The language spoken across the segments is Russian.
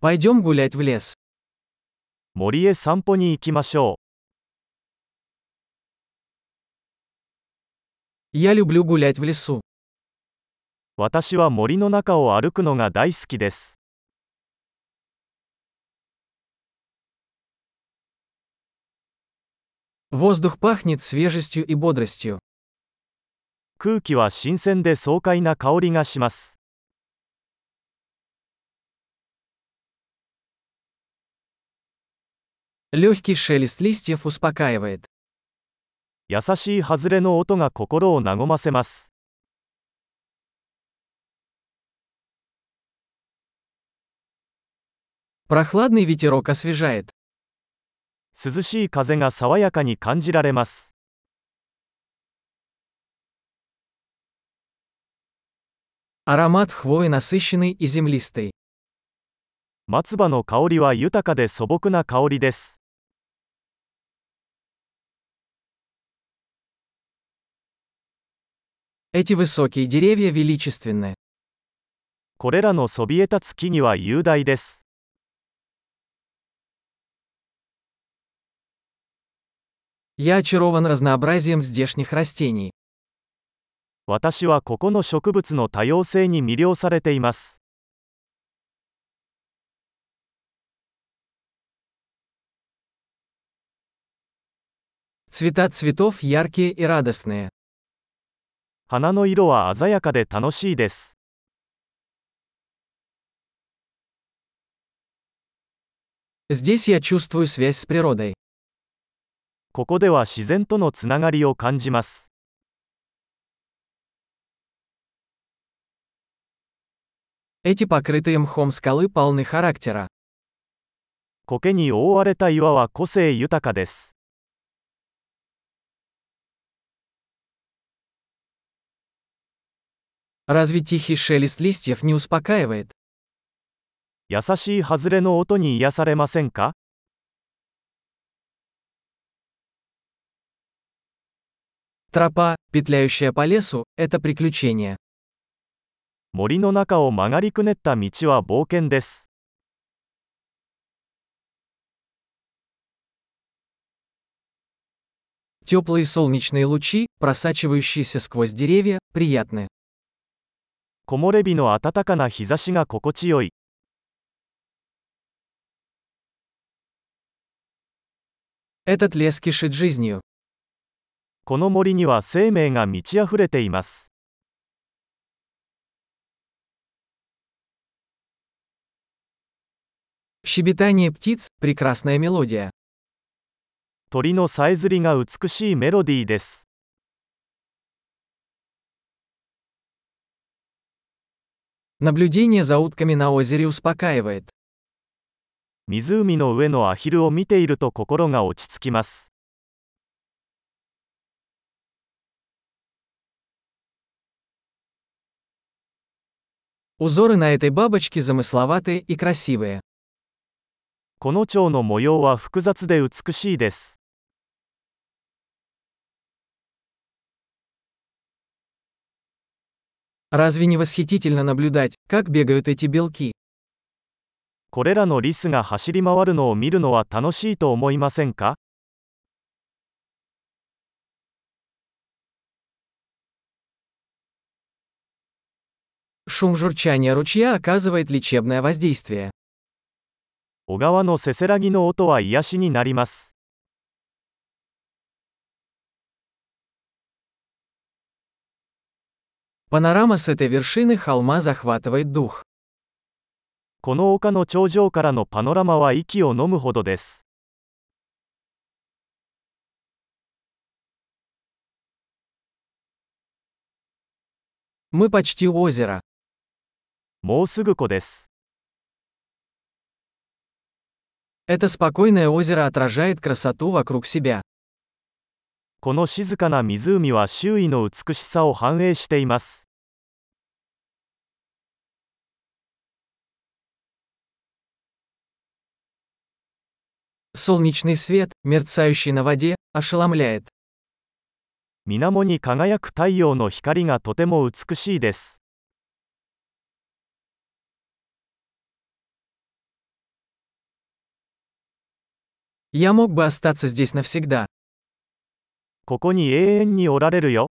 Пойдем гулять в лес. 森へ散歩に行きましょ Я люблю гулять в лесу. う。私は森の中を歩くのが大好きです。 Воздух пахнет свежестью и бодростью. 空気は新鮮で爽快な香りがします。 Легкий шелест листьев успокаивает. 優しい外れの音が心を和ませます。 Прохладный ветерок освежает. 涼しい風が爽やかに感じられます。 Аромат хвои насыщенный и землистый. 松葉の香りは豊かで素朴な香りです。 Эти высокие деревья величественны. これらのそびえ立つ木々は雄大です。 Я очарован разнообразием здешних растений. 私はここの植物の多様性に魅了されています。 Цвета цветов яркие и радостные. 花の色は鮮やかで楽しいです。 Здесь я чувствую связь с природой. ここでは自然とのつながりを感じます。 Эти покрытые мхом скалы полны характера. 苔に覆われた岩は個性豊かです。 Разве тихий шелест листьев не успокаивает? 優しい外れの音に癒されませんか Тропа, петляющая по лесу, это приключение. 森の中を曲がりくねった道は冒険です。 Теплые солнечные лучи, просачивающиеся сквозь деревья, приятны. 木漏れ日の暖かな日差しが心地よい。 Этот лес кишит жизнью. この森には生命が満ち溢れています。 Щебетание птиц – прекрасная мелодия. 鳥のさえずりが美しいメロディーです。 Наблюдение за утками на озере успокаивает. 湖の上のアヒルを見ていると心が落ち着きます。 Узоры на этой бабочке замысловатые и красивые. この蝶の模様は複雑で美しいです。 Разве не восхитительно наблюдать, как бегают эти белки? これらのリスが走り回るのを見るのは楽しいと思いませんか Шум журчания ручья оказывает лечебное воздействие. 小川のせせらぎの音は癒しになります。 Панорама с этой вершины холма захватывает дух. この丘の頂上からのパノラマは息を飲むほどです。 Мы почти у озера. もうすぐ湖です。 Это спокойное озеро отражает красоту вокруг себя. この静かな湖は周囲の美しさを反映しています。 Солнечный свет, мерцающий на воде, ошеломляет. 水面に輝く太陽の光がとても美しいです。 Я мог бы остаться здесь навсегда. ここに永遠におられるよ。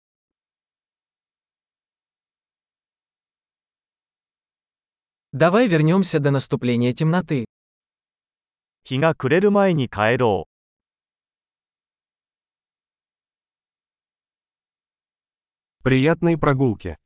Давай вернемся до наступления темноты. 日が暮れる前に帰ろう。 Приятной прогулки.